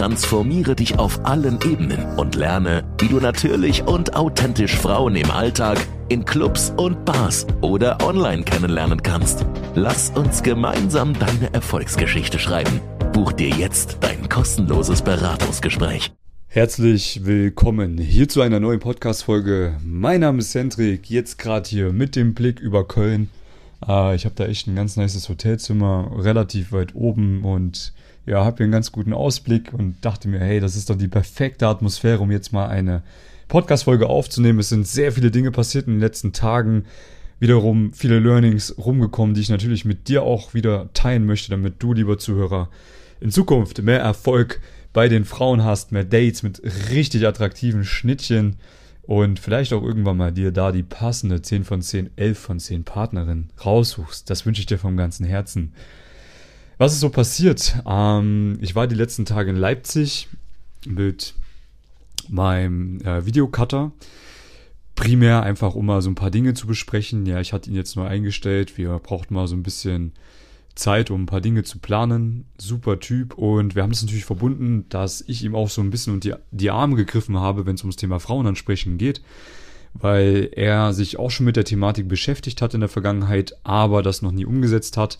Transformiere dich auf allen Ebenen und lerne, wie du natürlich und authentisch Frauen im Alltag, in Clubs und Bars oder online kennenlernen kannst. Lass uns gemeinsam deine Erfolgsgeschichte schreiben. Buch dir jetzt dein kostenloses Beratungsgespräch. Herzlich willkommen hier zu einer neuen Podcast-Folge. Mein Name ist Hendrik, jetzt gerade hier mit dem Blick über Köln. Äh, ich habe da echt ein ganz nices Hotelzimmer, relativ weit oben und ja, habe hier einen ganz guten Ausblick und dachte mir, hey, das ist doch die perfekte Atmosphäre, um jetzt mal eine Podcast-Folge aufzunehmen. Es sind sehr viele Dinge passiert in den letzten Tagen. Wiederum viele Learnings rumgekommen, die ich natürlich mit dir auch wieder teilen möchte, damit du, lieber Zuhörer, in Zukunft mehr Erfolg bei den Frauen hast, mehr Dates mit richtig attraktiven Schnittchen und vielleicht auch irgendwann mal dir da die passende 10 von 10, 11 von 10 Partnerin raussuchst. Das wünsche ich dir vom ganzen Herzen. Was ist so passiert? Ähm, ich war die letzten Tage in Leipzig mit meinem äh, Videocutter. Primär einfach, um mal so ein paar Dinge zu besprechen. Ja, ich hatte ihn jetzt nur eingestellt. Wir brauchten mal so ein bisschen Zeit, um ein paar Dinge zu planen. Super Typ. Und wir haben das natürlich verbunden, dass ich ihm auch so ein bisschen unter die, die Arme gegriffen habe, wenn es ums Thema Frauenansprechen geht. Weil er sich auch schon mit der Thematik beschäftigt hat in der Vergangenheit, aber das noch nie umgesetzt hat.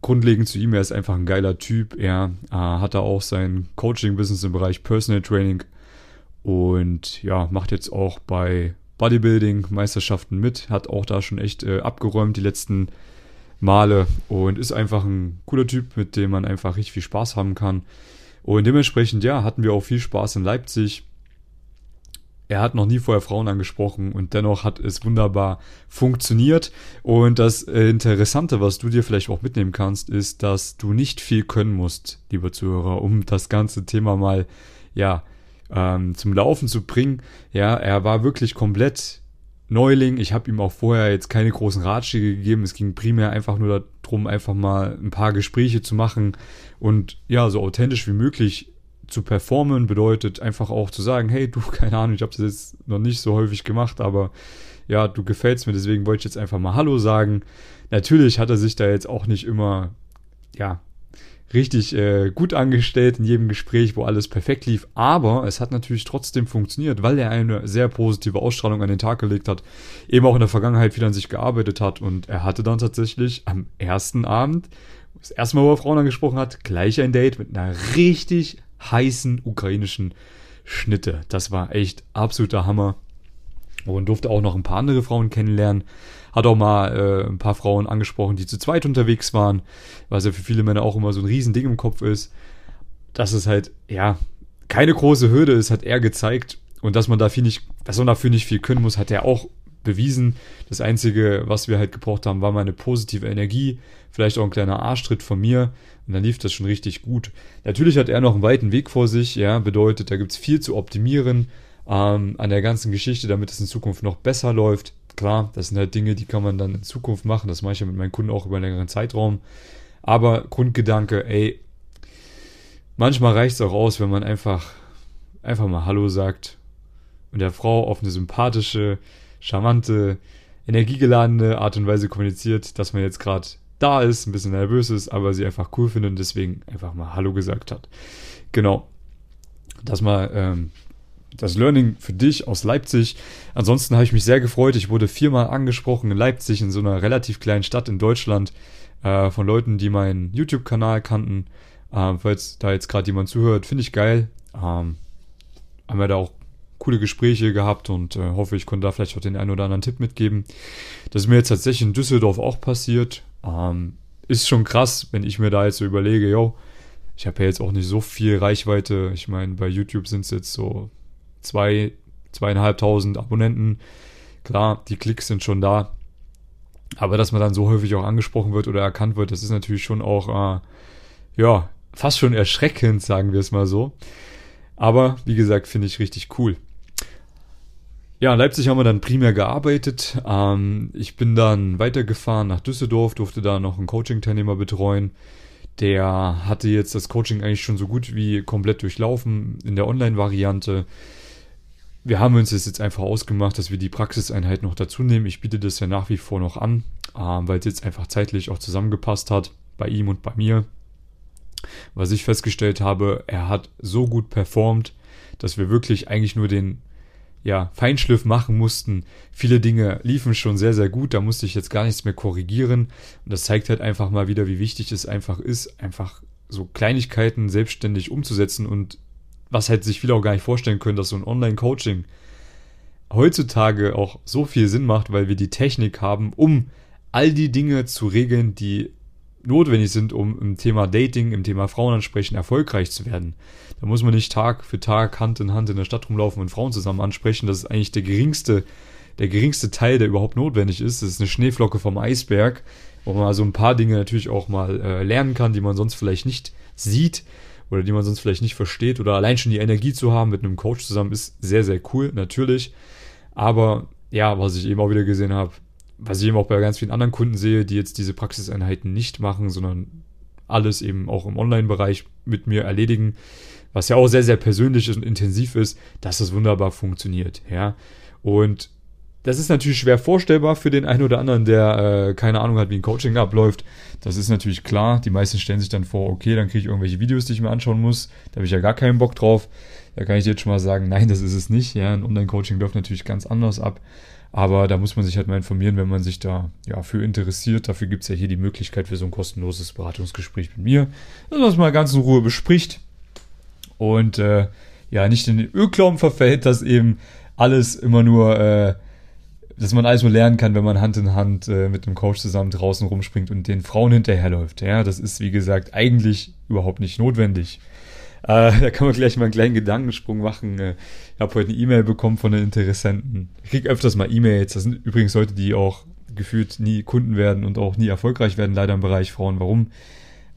Grundlegend zu ihm, er ist einfach ein geiler Typ. Er äh, hat da auch sein Coaching-Business im Bereich Personal Training und ja, macht jetzt auch bei Bodybuilding-Meisterschaften mit, hat auch da schon echt äh, abgeräumt die letzten Male und ist einfach ein cooler Typ, mit dem man einfach richtig viel Spaß haben kann. Und dementsprechend, ja, hatten wir auch viel Spaß in Leipzig. Er hat noch nie vorher Frauen angesprochen und dennoch hat es wunderbar funktioniert. Und das äh, Interessante, was du dir vielleicht auch mitnehmen kannst, ist, dass du nicht viel können musst, lieber Zuhörer, um das ganze Thema mal, ja, ähm, zum Laufen zu bringen. Ja, er war wirklich komplett Neuling. Ich habe ihm auch vorher jetzt keine großen Ratschläge gegeben. Es ging primär einfach nur darum, einfach mal ein paar Gespräche zu machen und ja, so authentisch wie möglich zu performen bedeutet einfach auch zu sagen, hey, du, keine Ahnung, ich habe das jetzt noch nicht so häufig gemacht, aber ja, du gefällst mir, deswegen wollte ich jetzt einfach mal Hallo sagen. Natürlich hat er sich da jetzt auch nicht immer, ja, richtig äh, gut angestellt in jedem Gespräch, wo alles perfekt lief. Aber es hat natürlich trotzdem funktioniert, weil er eine sehr positive Ausstrahlung an den Tag gelegt hat, eben auch in der Vergangenheit viel an sich gearbeitet hat. Und er hatte dann tatsächlich am ersten Abend, das erste Mal, wo er Frauen angesprochen hat, gleich ein Date mit einer richtig heißen ukrainischen Schnitte. Das war echt absoluter Hammer. Und durfte auch noch ein paar andere Frauen kennenlernen. Hat auch mal äh, ein paar Frauen angesprochen, die zu zweit unterwegs waren, was ja für viele Männer auch immer so ein Riesending im Kopf ist. Dass es halt, ja, keine große Hürde ist, hat er gezeigt. Und dass man dafür nicht, dass man dafür nicht viel können muss, hat er auch bewiesen. Das Einzige, was wir halt gebraucht haben, war mal eine positive Energie, vielleicht auch ein kleiner Arschtritt von mir. Und dann lief das schon richtig gut. Natürlich hat er noch einen weiten Weg vor sich, ja, bedeutet, da gibt es viel zu optimieren ähm, an der ganzen Geschichte, damit es in Zukunft noch besser läuft. Klar, das sind halt Dinge, die kann man dann in Zukunft machen. Das mache ich ja mit meinen Kunden auch über einen längeren Zeitraum. Aber Grundgedanke, ey, manchmal reicht es auch aus, wenn man einfach, einfach mal Hallo sagt und der Frau auf eine sympathische, charmante, energiegeladene Art und Weise kommuniziert, dass man jetzt gerade da ist, ein bisschen nervös ist, aber sie einfach cool findet und deswegen einfach mal Hallo gesagt hat. Genau. Das mal ähm, das Learning für dich aus Leipzig. Ansonsten habe ich mich sehr gefreut. Ich wurde viermal angesprochen in Leipzig, in so einer relativ kleinen Stadt in Deutschland, äh, von Leuten, die meinen YouTube-Kanal kannten. Äh, falls da jetzt gerade jemand zuhört, finde ich geil. Ähm, haben wir da auch coole Gespräche gehabt und äh, hoffe, ich konnte da vielleicht auch den einen oder anderen Tipp mitgeben. Das ist mir jetzt tatsächlich in Düsseldorf auch passiert. Ähm, ist schon krass, wenn ich mir da jetzt so überlege, yo, ich habe ja jetzt auch nicht so viel Reichweite. Ich meine, bei YouTube sind es jetzt so zwei, zweieinhalbtausend Abonnenten. Klar, die Klicks sind schon da. Aber dass man dann so häufig auch angesprochen wird oder erkannt wird, das ist natürlich schon auch, äh, ja, fast schon erschreckend, sagen wir es mal so. Aber wie gesagt, finde ich richtig cool. Ja, in Leipzig haben wir dann primär gearbeitet. Ähm, ich bin dann weitergefahren nach Düsseldorf, durfte da noch einen Coaching-Teilnehmer betreuen. Der hatte jetzt das Coaching eigentlich schon so gut wie komplett durchlaufen in der Online-Variante. Wir haben uns das jetzt einfach ausgemacht, dass wir die Praxiseinheit noch dazu nehmen. Ich biete das ja nach wie vor noch an, ähm, weil es jetzt einfach zeitlich auch zusammengepasst hat bei ihm und bei mir. Was ich festgestellt habe, er hat so gut performt, dass wir wirklich eigentlich nur den ja, Feinschliff machen mussten. Viele Dinge liefen schon sehr, sehr gut, da musste ich jetzt gar nichts mehr korrigieren. Und das zeigt halt einfach mal wieder, wie wichtig es einfach ist, einfach so Kleinigkeiten selbstständig umzusetzen und was halt sich viele auch gar nicht vorstellen können, dass so ein Online-Coaching heutzutage auch so viel Sinn macht, weil wir die Technik haben, um all die Dinge zu regeln, die notwendig sind, um im Thema Dating, im Thema Frauenansprechen erfolgreich zu werden. Da muss man nicht Tag für Tag Hand in Hand in der Stadt rumlaufen und Frauen zusammen ansprechen. Das ist eigentlich der geringste, der geringste Teil, der überhaupt notwendig ist. Das ist eine Schneeflocke vom Eisberg, wo man also ein paar Dinge natürlich auch mal äh, lernen kann, die man sonst vielleicht nicht sieht oder die man sonst vielleicht nicht versteht. Oder allein schon die Energie zu haben mit einem Coach zusammen ist sehr, sehr cool, natürlich. Aber ja, was ich eben auch wieder gesehen habe, was ich eben auch bei ganz vielen anderen Kunden sehe, die jetzt diese Praxiseinheiten nicht machen, sondern alles eben auch im Online-Bereich mit mir erledigen, was ja auch sehr, sehr persönlich und intensiv ist, dass das wunderbar funktioniert, ja. Und das ist natürlich schwer vorstellbar für den einen oder anderen, der äh, keine Ahnung hat, wie ein Coaching abläuft. Das ist natürlich klar. Die meisten stellen sich dann vor, okay, dann kriege ich irgendwelche Videos, die ich mir anschauen muss. Da habe ich ja gar keinen Bock drauf. Da kann ich jetzt schon mal sagen, nein, das ist es nicht. Ja, ein Online-Coaching läuft natürlich ganz anders ab. Aber da muss man sich halt mal informieren, wenn man sich da ja für interessiert. Dafür gibt es ja hier die Möglichkeit für so ein kostenloses Beratungsgespräch mit mir, dass man es mal ganz in Ruhe bespricht und äh, ja nicht in den Ölklauben verfällt, dass eben alles immer nur, äh, dass man alles nur lernen kann, wenn man Hand in Hand äh, mit einem Coach zusammen draußen rumspringt und den Frauen hinterherläuft. Ja, das ist wie gesagt eigentlich überhaupt nicht notwendig. Äh, da kann man gleich mal einen kleinen Gedankensprung machen. Äh, ich habe heute eine E-Mail bekommen von den Interessenten. Ich kriege öfters mal E-Mails. Das sind übrigens Leute, die auch gefühlt nie Kunden werden und auch nie erfolgreich werden, leider im Bereich Frauen. Warum?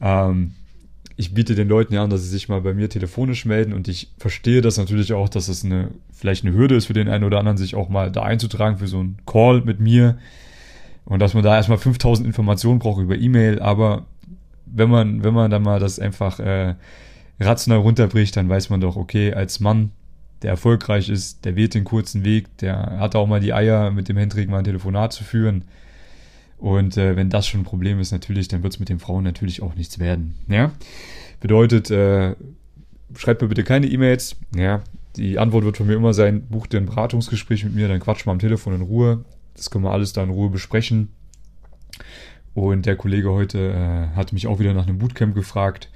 Ähm, ich biete den Leuten ja an, dass sie sich mal bei mir telefonisch melden und ich verstehe das natürlich auch, dass es eine, vielleicht eine Hürde ist für den einen oder anderen, sich auch mal da einzutragen für so einen Call mit mir und dass man da erstmal 5000 Informationen braucht über E-Mail, aber wenn man, wenn man dann mal das einfach äh, rational runterbricht, dann weiß man doch, okay, als Mann, der erfolgreich ist, der wählt den kurzen Weg, der hat auch mal die Eier, mit dem Hendrik mal ein Telefonat zu führen. Und äh, wenn das schon ein Problem ist, natürlich, dann wird es mit den Frauen natürlich auch nichts werden. Ja? Bedeutet, äh, schreibt mir bitte keine E-Mails. Ja? Die Antwort wird von mir immer sein, bucht dir ein Beratungsgespräch mit mir, dann quatsch mal am Telefon in Ruhe. Das können wir alles da in Ruhe besprechen. Und der Kollege heute äh, hat mich auch wieder nach einem Bootcamp gefragt.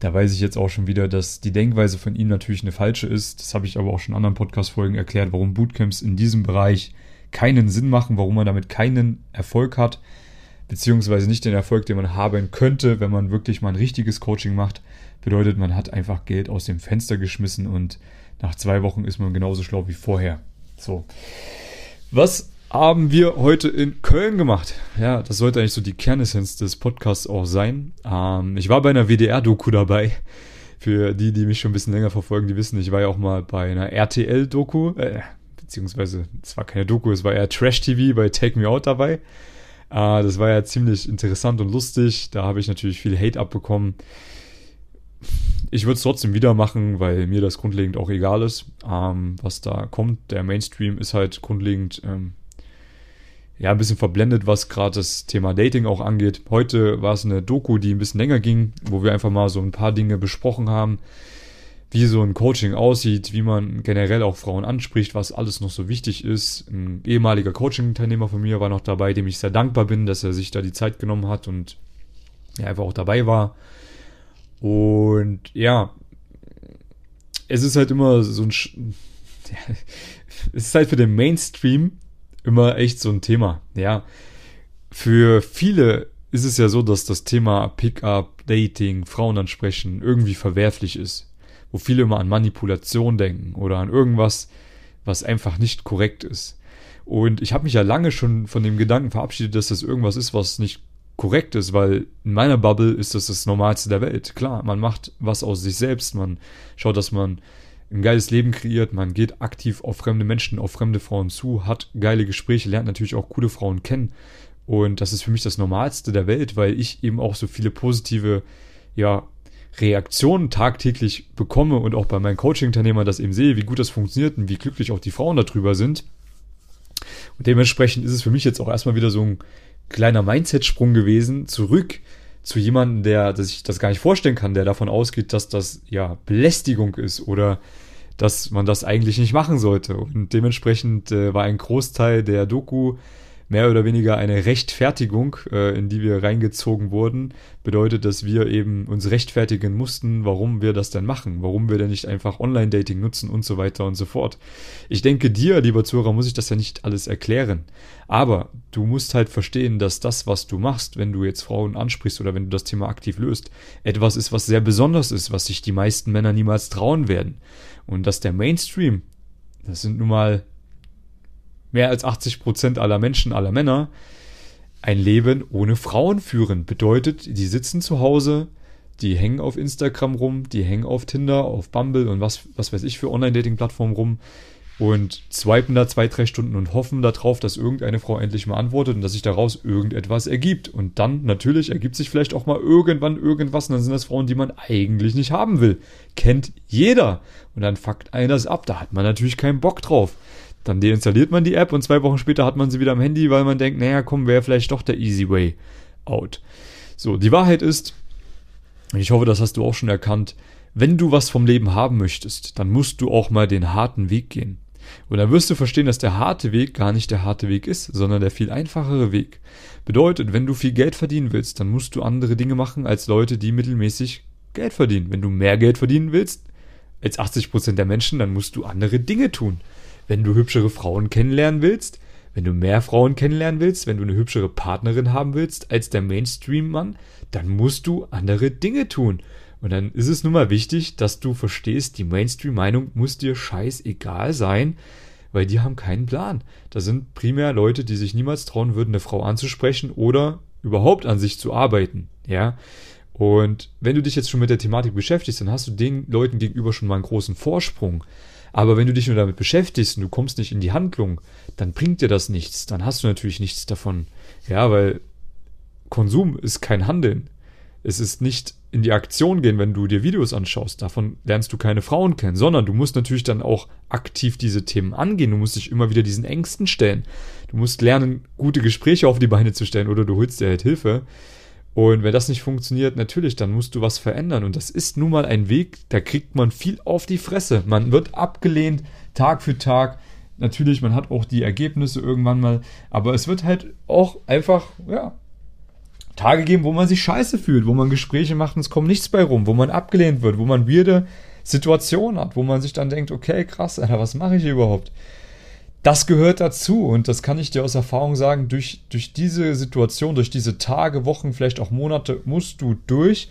Da weiß ich jetzt auch schon wieder, dass die Denkweise von ihm natürlich eine falsche ist. Das habe ich aber auch schon in anderen Podcast-Folgen erklärt, warum Bootcamps in diesem Bereich keinen Sinn machen, warum man damit keinen Erfolg hat, beziehungsweise nicht den Erfolg, den man haben könnte, wenn man wirklich mal ein richtiges Coaching macht. Bedeutet, man hat einfach Geld aus dem Fenster geschmissen und nach zwei Wochen ist man genauso schlau wie vorher. So. Was haben wir heute in Köln gemacht. Ja, das sollte eigentlich so die Kernessenz des Podcasts auch sein. Ähm, ich war bei einer WDR-Doku dabei. Für die, die mich schon ein bisschen länger verfolgen, die wissen, ich war ja auch mal bei einer RTL-Doku, äh, beziehungsweise es war keine Doku, es war eher Trash-TV bei Take Me Out dabei. Äh, das war ja ziemlich interessant und lustig. Da habe ich natürlich viel Hate abbekommen. Ich würde es trotzdem wieder machen, weil mir das grundlegend auch egal ist, ähm, was da kommt. Der Mainstream ist halt grundlegend ähm, ja, ein bisschen verblendet, was gerade das Thema Dating auch angeht. Heute war es eine Doku, die ein bisschen länger ging, wo wir einfach mal so ein paar Dinge besprochen haben, wie so ein Coaching aussieht, wie man generell auch Frauen anspricht, was alles noch so wichtig ist. Ein ehemaliger Coaching-Teilnehmer von mir war noch dabei, dem ich sehr dankbar bin, dass er sich da die Zeit genommen hat und ja, einfach auch dabei war. Und ja, es ist halt immer so ein. es ist halt für den Mainstream immer echt so ein Thema. Ja, für viele ist es ja so, dass das Thema Pickup, Dating, Frauen ansprechen irgendwie verwerflich ist. Wo viele immer an Manipulation denken oder an irgendwas, was einfach nicht korrekt ist. Und ich habe mich ja lange schon von dem Gedanken verabschiedet, dass das irgendwas ist, was nicht korrekt ist, weil in meiner Bubble ist das das Normalste der Welt. Klar, man macht was aus sich selbst, man schaut, dass man ein geiles Leben kreiert, man geht aktiv auf fremde Menschen, auf fremde Frauen zu, hat geile Gespräche, lernt natürlich auch coole Frauen kennen. Und das ist für mich das Normalste der Welt, weil ich eben auch so viele positive, ja, Reaktionen tagtäglich bekomme und auch bei meinen Coaching-Unternehmern das eben sehe, wie gut das funktioniert und wie glücklich auch die Frauen darüber sind. Und dementsprechend ist es für mich jetzt auch erstmal wieder so ein kleiner Mindset-Sprung gewesen, zurück zu jemandem, der, der sich das gar nicht vorstellen kann, der davon ausgeht, dass das ja Belästigung ist oder dass man das eigentlich nicht machen sollte. Und dementsprechend äh, war ein Großteil der Doku mehr oder weniger eine Rechtfertigung, äh, in die wir reingezogen wurden, bedeutet, dass wir eben uns rechtfertigen mussten, warum wir das denn machen, warum wir denn nicht einfach Online-Dating nutzen und so weiter und so fort. Ich denke, dir, lieber Zuhörer, muss ich das ja nicht alles erklären. Aber du musst halt verstehen, dass das, was du machst, wenn du jetzt Frauen ansprichst oder wenn du das Thema aktiv löst, etwas ist, was sehr besonders ist, was sich die meisten Männer niemals trauen werden. Und dass der Mainstream, das sind nun mal mehr als 80 Prozent aller Menschen, aller Männer, ein Leben ohne Frauen führen. Bedeutet, die sitzen zu Hause, die hängen auf Instagram rum, die hängen auf Tinder, auf Bumble und was, was weiß ich für Online-Dating-Plattformen rum und swipen da zwei, drei Stunden und hoffen darauf, dass irgendeine Frau endlich mal antwortet und dass sich daraus irgendetwas ergibt. Und dann natürlich ergibt sich vielleicht auch mal irgendwann irgendwas und dann sind das Frauen, die man eigentlich nicht haben will. Kennt jeder. Und dann fuckt einer das ab. Da hat man natürlich keinen Bock drauf. Dann deinstalliert man die App und zwei Wochen später hat man sie wieder am Handy, weil man denkt, naja, komm, wäre vielleicht doch der easy way out. So, die Wahrheit ist, ich hoffe, das hast du auch schon erkannt, wenn du was vom Leben haben möchtest, dann musst du auch mal den harten Weg gehen. Und dann wirst du verstehen, dass der harte Weg gar nicht der harte Weg ist, sondern der viel einfachere Weg. Bedeutet, wenn du viel Geld verdienen willst, dann musst du andere Dinge machen als Leute, die mittelmäßig Geld verdienen. Wenn du mehr Geld verdienen willst als 80% der Menschen, dann musst du andere Dinge tun wenn du hübschere Frauen kennenlernen willst, wenn du mehr Frauen kennenlernen willst, wenn du eine hübschere Partnerin haben willst als der Mainstream-Mann, dann musst du andere Dinge tun. Und dann ist es nun mal wichtig, dass du verstehst, die Mainstream-Meinung muss dir scheißegal sein, weil die haben keinen Plan. Das sind primär Leute, die sich niemals trauen würden, eine Frau anzusprechen oder überhaupt an sich zu arbeiten. Ja. Und wenn du dich jetzt schon mit der Thematik beschäftigst, dann hast du den Leuten gegenüber schon mal einen großen Vorsprung. Aber wenn du dich nur damit beschäftigst und du kommst nicht in die Handlung, dann bringt dir das nichts. Dann hast du natürlich nichts davon. Ja, weil Konsum ist kein Handeln. Es ist nicht in die Aktion gehen, wenn du dir Videos anschaust. Davon lernst du keine Frauen kennen, sondern du musst natürlich dann auch aktiv diese Themen angehen. Du musst dich immer wieder diesen Ängsten stellen. Du musst lernen, gute Gespräche auf die Beine zu stellen oder du holst dir halt Hilfe. Und wenn das nicht funktioniert, natürlich, dann musst du was verändern. Und das ist nun mal ein Weg, da kriegt man viel auf die Fresse. Man wird abgelehnt, Tag für Tag. Natürlich, man hat auch die Ergebnisse irgendwann mal. Aber es wird halt auch einfach, ja, Tage geben, wo man sich scheiße fühlt, wo man Gespräche macht und es kommt nichts bei rum, wo man abgelehnt wird, wo man weirde Situationen hat, wo man sich dann denkt, okay, krass, Alter, was mache ich hier überhaupt? Das gehört dazu und das kann ich dir aus Erfahrung sagen, durch, durch diese Situation, durch diese Tage, Wochen, vielleicht auch Monate musst du durch,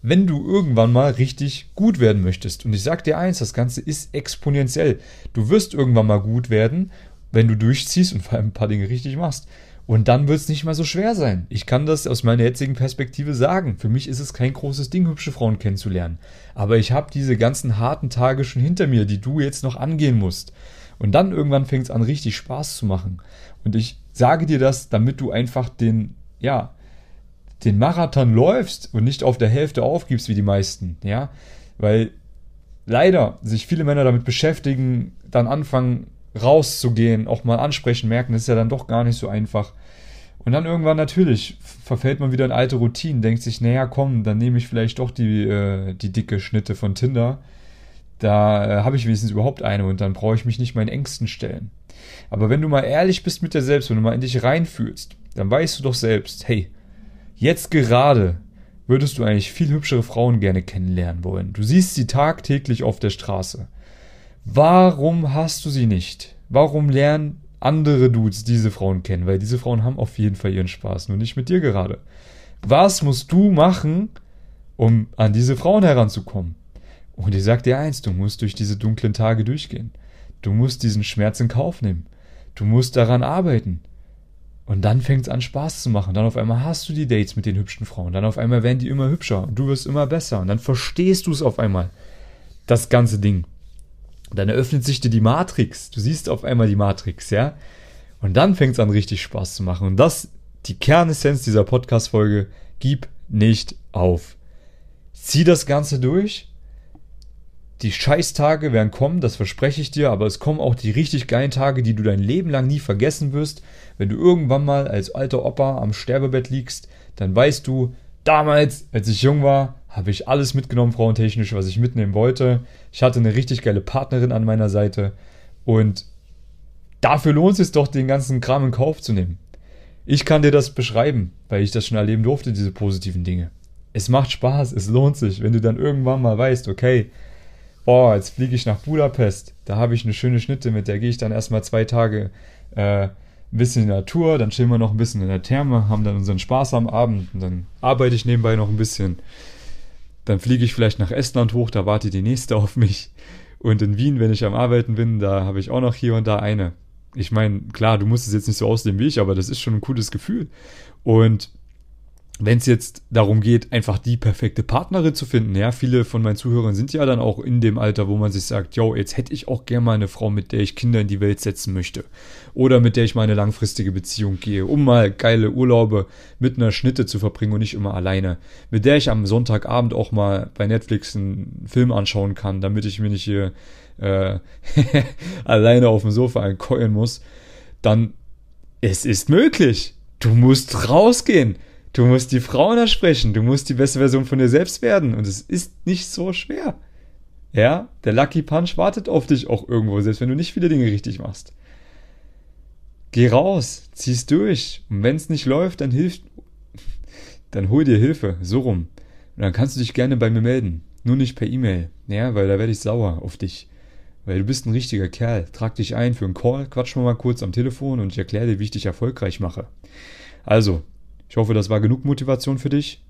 wenn du irgendwann mal richtig gut werden möchtest. Und ich sag dir eins, das Ganze ist exponentiell. Du wirst irgendwann mal gut werden, wenn du durchziehst und vor allem ein paar Dinge richtig machst. Und dann wird es nicht mal so schwer sein. Ich kann das aus meiner jetzigen Perspektive sagen. Für mich ist es kein großes Ding, hübsche Frauen kennenzulernen. Aber ich habe diese ganzen harten Tage schon hinter mir, die du jetzt noch angehen musst. Und dann irgendwann fängt es an, richtig Spaß zu machen. Und ich sage dir das, damit du einfach den, ja, den Marathon läufst und nicht auf der Hälfte aufgibst wie die meisten, ja, weil leider sich viele Männer damit beschäftigen, dann anfangen rauszugehen, auch mal ansprechen, merken, das ist ja dann doch gar nicht so einfach. Und dann irgendwann natürlich verfällt man wieder in alte Routinen, denkt sich, naja, komm, dann nehme ich vielleicht doch die, äh, die dicke Schnitte von Tinder da äh, habe ich wenigstens überhaupt eine und dann brauche ich mich nicht meinen Ängsten stellen. Aber wenn du mal ehrlich bist mit dir selbst, wenn du mal in dich reinfühlst, dann weißt du doch selbst, hey, jetzt gerade würdest du eigentlich viel hübschere Frauen gerne kennenlernen wollen. Du siehst sie tagtäglich auf der Straße. Warum hast du sie nicht? Warum lernen andere Dudes diese Frauen kennen? Weil diese Frauen haben auf jeden Fall ihren Spaß, nur nicht mit dir gerade. Was musst du machen, um an diese Frauen heranzukommen? Und ich sag dir eins, du musst durch diese dunklen Tage durchgehen. Du musst diesen Schmerz in Kauf nehmen. Du musst daran arbeiten. Und dann fängt es an Spaß zu machen. Dann auf einmal hast du die Dates mit den hübschen Frauen. Dann auf einmal werden die immer hübscher und du wirst immer besser. Und dann verstehst du es auf einmal. Das ganze Ding. dann eröffnet sich dir die Matrix. Du siehst auf einmal die Matrix, ja? Und dann fängt es an, richtig Spaß zu machen. Und das, die Kernessenz dieser Podcast-Folge, gib nicht auf. Zieh das Ganze durch. Die Scheißtage werden kommen, das verspreche ich dir, aber es kommen auch die richtig geilen Tage, die du dein Leben lang nie vergessen wirst. Wenn du irgendwann mal als alter Opa am Sterbebett liegst, dann weißt du, damals, als ich jung war, habe ich alles mitgenommen, frauentechnisch, was ich mitnehmen wollte. Ich hatte eine richtig geile Partnerin an meiner Seite und dafür lohnt es sich doch, den ganzen Kram in Kauf zu nehmen. Ich kann dir das beschreiben, weil ich das schon erleben durfte, diese positiven Dinge. Es macht Spaß, es lohnt sich, wenn du dann irgendwann mal weißt, okay, oh, jetzt fliege ich nach Budapest, da habe ich eine schöne Schnitte, mit der gehe ich dann erstmal zwei Tage äh, ein bisschen in der Natur, dann chillen wir noch ein bisschen in der Therme, haben dann unseren Spaß am Abend und dann arbeite ich nebenbei noch ein bisschen. Dann fliege ich vielleicht nach Estland hoch, da wartet die nächste auf mich. Und in Wien, wenn ich am Arbeiten bin, da habe ich auch noch hier und da eine. Ich meine, klar, du musst es jetzt nicht so aussehen wie ich, aber das ist schon ein cooles Gefühl. Und wenn es jetzt darum geht, einfach die perfekte Partnerin zu finden, ja, viele von meinen Zuhörern sind ja dann auch in dem Alter, wo man sich sagt, yo, jetzt hätte ich auch gerne mal eine Frau, mit der ich Kinder in die Welt setzen möchte. Oder mit der ich mal eine langfristige Beziehung gehe, um mal geile Urlaube mit einer Schnitte zu verbringen und nicht immer alleine. Mit der ich am Sonntagabend auch mal bei Netflix einen Film anschauen kann, damit ich mir nicht hier äh, alleine auf dem Sofa einkeulen muss. Dann, es ist möglich. Du musst rausgehen Du musst die Frauen ersprechen, du musst die beste Version von dir selbst werden und es ist nicht so schwer. Ja, der Lucky Punch wartet auf dich auch irgendwo, selbst wenn du nicht viele Dinge richtig machst. Geh raus, zieh's durch und wenn es nicht läuft, dann hilft, dann hol dir Hilfe, so rum. Und dann kannst du dich gerne bei mir melden, nur nicht per E-Mail, ja, weil da werde ich sauer auf dich. Weil du bist ein richtiger Kerl. Trag dich ein für einen Call, quatsch mal kurz am Telefon und ich erkläre dir, wie ich dich erfolgreich mache. Also, ich hoffe, das war genug Motivation für dich.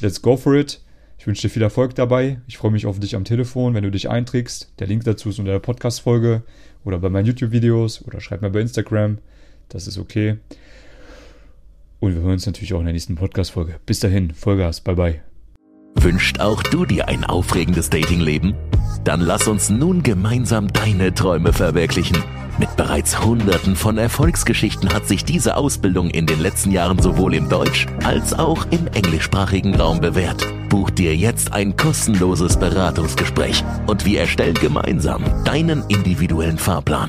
Let's go for it. Ich wünsche dir viel Erfolg dabei. Ich freue mich auf dich am Telefon, wenn du dich einträgst. Der Link dazu ist unter der Podcast-Folge oder bei meinen YouTube-Videos oder schreib mir bei Instagram. Das ist okay. Und wir hören uns natürlich auch in der nächsten Podcast-Folge. Bis dahin, Vollgas, bye bye. Wünscht auch du dir ein aufregendes Datingleben? Dann lass uns nun gemeinsam deine Träume verwirklichen. Mit bereits Hunderten von Erfolgsgeschichten hat sich diese Ausbildung in den letzten Jahren sowohl im Deutsch- als auch im englischsprachigen Raum bewährt. Buch dir jetzt ein kostenloses Beratungsgespräch und wir erstellen gemeinsam deinen individuellen Fahrplan.